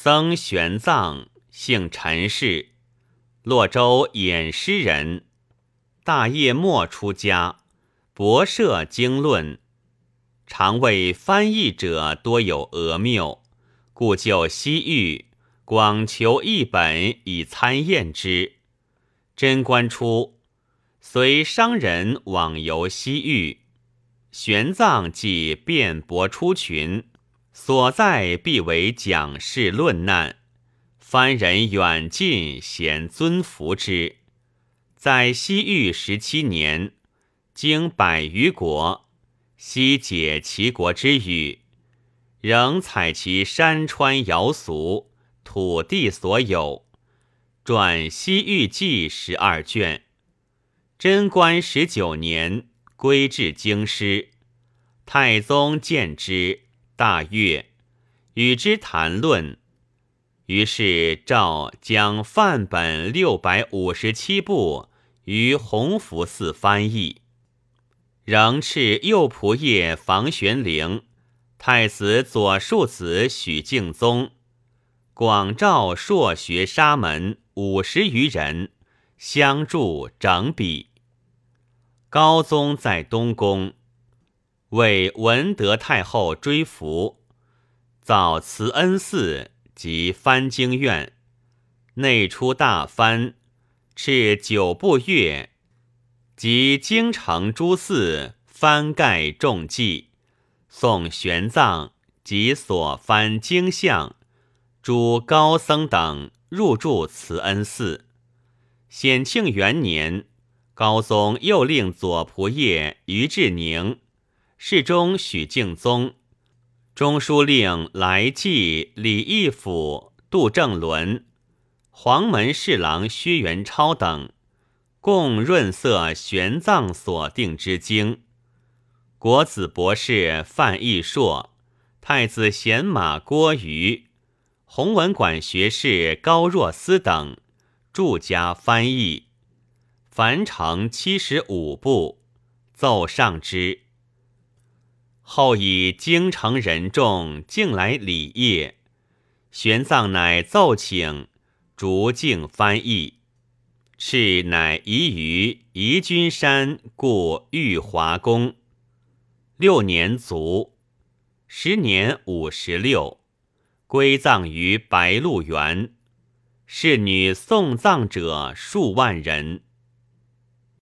僧玄奘，姓陈氏，洛州偃师人。大业末出家，博涉经论，常为翻译者多有讹谬，故就西域广求一本以参验之。贞观初，随商人往游西域，玄奘即辩驳出群。所在必为讲事论难，藩人远近咸尊服之。在西域十七年，经百余国，悉解其国之语，仍采其山川瑶俗、土地所有，撰《西域记》十二卷。贞观十九年，归至京师，太宗见之。大悦，与之谈论。于是诏将范本六百五十七部于弘福寺翻译，仍敕右仆射房玄龄、太子左庶子许敬宗，广召硕学沙门五十余人相助整笔。高宗在东宫。为文德太后追服，造慈恩寺及翻经院，内出大翻，敕九部乐及京城诸寺。翻盖众祭，送玄奘。及所翻经像。诸高僧等。入住慈恩寺。显庆元年，高宗又令左仆射于志宁。侍中许敬宗、中书令来济、李义府、杜正伦、黄门侍郎薛元超等，共润色玄奘所定之经。国子博士范义硕、太子贤马郭瑜、弘文馆学士高若思等，著家翻译，凡成七十五部，奏上之。后以京城人众竟来礼谒，玄奘乃奏请逐境翻译，敕乃移于宜君山故玉华宫。六年卒，时年五十六，归葬于白鹿原。侍女送葬者数万人。